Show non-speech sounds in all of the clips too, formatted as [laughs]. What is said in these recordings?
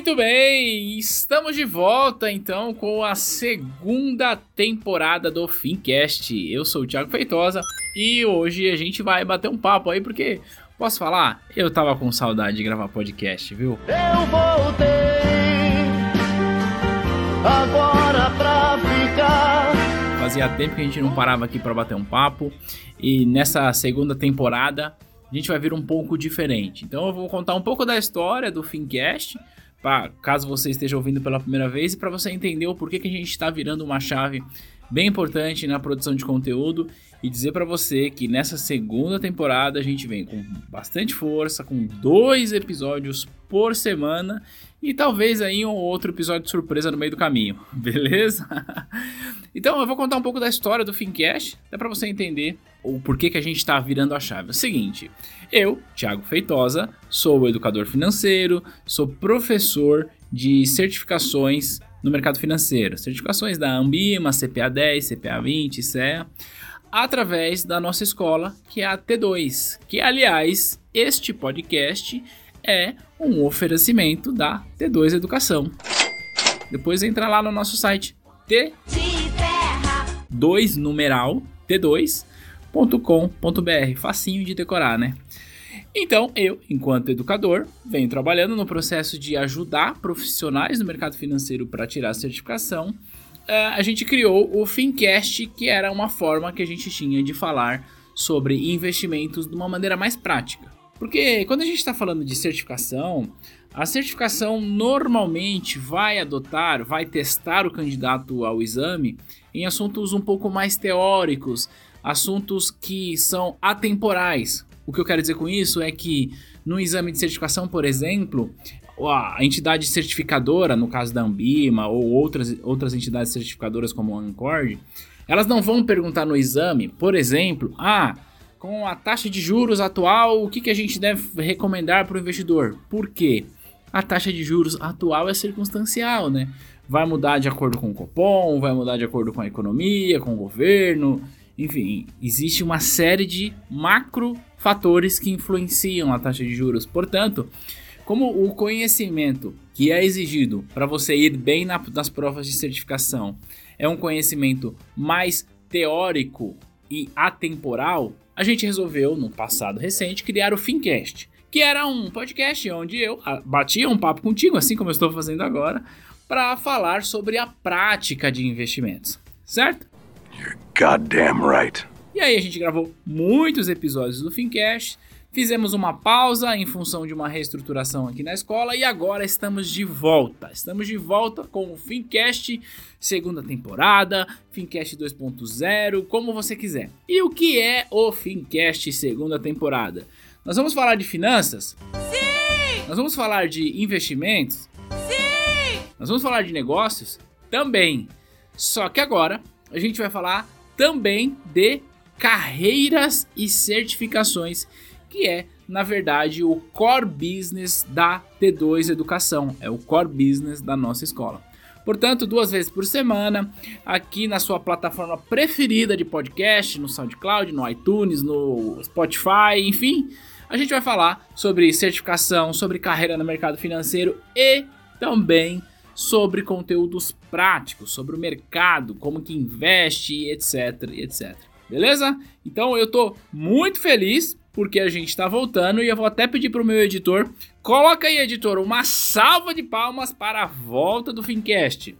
Muito bem, estamos de volta então com a segunda temporada do Fincast. Eu sou o Thiago Feitosa e hoje a gente vai bater um papo aí porque posso falar, eu tava com saudade de gravar podcast, viu? Eu voltei agora pra ficar. Fazia tempo que a gente não parava aqui para bater um papo e nessa segunda temporada a gente vai vir um pouco diferente. Então eu vou contar um pouco da história do Fincast pra, caso você esteja ouvindo pela primeira vez, e para você entender o porquê que a gente está virando uma chave bem importante na produção de conteúdo e dizer para você que nessa segunda temporada a gente vem com bastante força, com dois episódios por semana e talvez aí um outro episódio de surpresa no meio do caminho, [laughs] beleza? então eu vou contar um pouco da história do Fincast, até para você entender o porquê que a gente está virando a chave. É o seguinte, eu, Thiago Feitosa, sou educador financeiro, sou professor de certificações no mercado financeiro, certificações da Ambima, CPA 10, CPA 20, CEA, através da nossa escola, que é a T2, que aliás, este podcast é um oferecimento da T2 Educação. Depois entra lá no nosso site T2 numeral T2.com.br, facinho de decorar, né? Então, eu, enquanto educador, venho trabalhando no processo de ajudar profissionais do mercado financeiro para tirar a certificação. Uh, a gente criou o Fincast, que era uma forma que a gente tinha de falar sobre investimentos de uma maneira mais prática. Porque quando a gente está falando de certificação, a certificação normalmente vai adotar, vai testar o candidato ao exame em assuntos um pouco mais teóricos, assuntos que são atemporais. O que eu quero dizer com isso é que no exame de certificação, por exemplo, a entidade certificadora, no caso da Ambima ou outras, outras entidades certificadoras como a Ancord, elas não vão perguntar no exame, por exemplo, ah, com a taxa de juros atual, o que, que a gente deve recomendar para o investidor? Por quê? A taxa de juros atual é circunstancial, né? Vai mudar de acordo com o Copom, vai mudar de acordo com a economia, com o governo, enfim, existe uma série de macro fatores que influenciam a taxa de juros. Portanto, como o conhecimento que é exigido para você ir bem na, nas provas de certificação é um conhecimento mais teórico e atemporal, a gente resolveu, no passado recente, criar o Fincast, que era um podcast onde eu ah, batia um papo contigo, assim como eu estou fazendo agora, para falar sobre a prática de investimentos, certo? You're goddamn right. E aí a gente gravou muitos episódios do Fincast, fizemos uma pausa em função de uma reestruturação aqui na escola e agora estamos de volta. Estamos de volta com o Fincast segunda temporada, Fincast 2.0, como você quiser. E o que é o Fincast segunda temporada? Nós vamos falar de finanças? Sim! Nós vamos falar de investimentos? Sim! Nós vamos falar de negócios? Também. Só que agora a gente vai falar também de carreiras e certificações, que é, na verdade, o core business da T2 Educação, é o core business da nossa escola. Portanto, duas vezes por semana, aqui na sua plataforma preferida de podcast, no SoundCloud, no iTunes, no Spotify, enfim, a gente vai falar sobre certificação, sobre carreira no mercado financeiro e também sobre conteúdos práticos, sobre o mercado, como que investe, etc, etc. Beleza? Então eu tô muito feliz porque a gente tá voltando e eu vou até pedir pro meu editor, coloca aí, editor, uma salva de palmas para a volta do Fincast.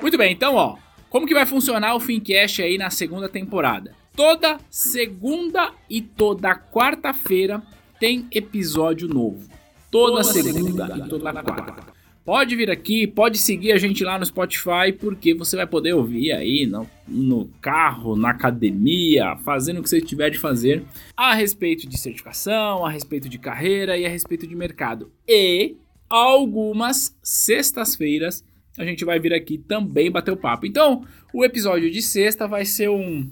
Muito bem, então, ó, como que vai funcionar o Fincast aí na segunda temporada? Toda segunda e toda quarta-feira tem episódio novo. Toda, toda segunda, segunda, e toda quarta. Pode vir aqui, pode seguir a gente lá no Spotify, porque você vai poder ouvir aí no, no carro, na academia, fazendo o que você tiver de fazer a respeito de certificação, a respeito de carreira e a respeito de mercado. E algumas sextas-feiras a gente vai vir aqui também bater o papo. Então, o episódio de sexta vai ser um.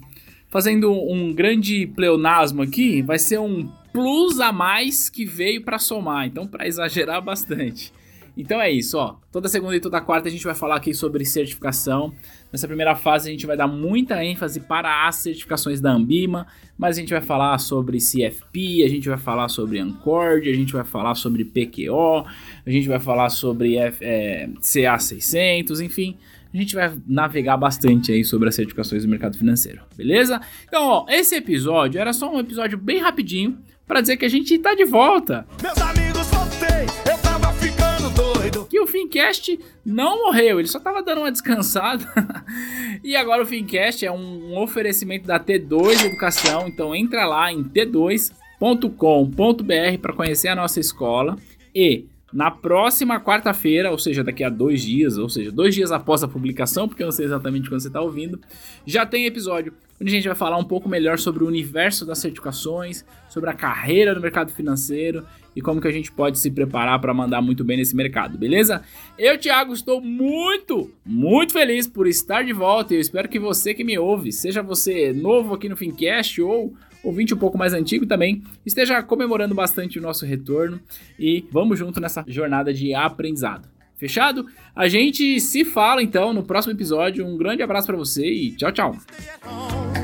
Fazendo um grande pleonasmo aqui, vai ser um plus a mais que veio para somar. Então, para exagerar bastante. Então é isso, ó. Toda segunda e toda quarta a gente vai falar aqui sobre certificação. Nessa primeira fase a gente vai dar muita ênfase para as certificações da Ambima, mas a gente vai falar sobre CFP, a gente vai falar sobre Ancord, a gente vai falar sobre PQO, a gente vai falar sobre F, é, CA600, enfim. A gente vai navegar bastante aí sobre as certificações do mercado financeiro, beleza? Então, ó, esse episódio era só um episódio bem rapidinho para dizer que a gente tá de volta. Meus amigos, voltei, eu tava ficando doido. que o Fincast não morreu, ele só tava dando uma descansada. [laughs] e agora o Fincast é um oferecimento da T2 Educação, então entra lá em t2.com.br para conhecer a nossa escola e na próxima quarta-feira, ou seja, daqui a dois dias, ou seja, dois dias após a publicação, porque eu não sei exatamente quando você está ouvindo, já tem episódio onde a gente vai falar um pouco melhor sobre o universo das certificações, sobre a carreira no mercado financeiro e como que a gente pode se preparar para mandar muito bem nesse mercado, beleza? Eu, Thiago, estou muito, muito feliz por estar de volta e eu espero que você que me ouve, seja você novo aqui no Fincast ou ouvinte um pouco mais antigo também, esteja comemorando bastante o nosso retorno e vamos junto nessa jornada de aprendizado. Fechado? A gente se fala então no próximo episódio. Um grande abraço para você e tchau, tchau.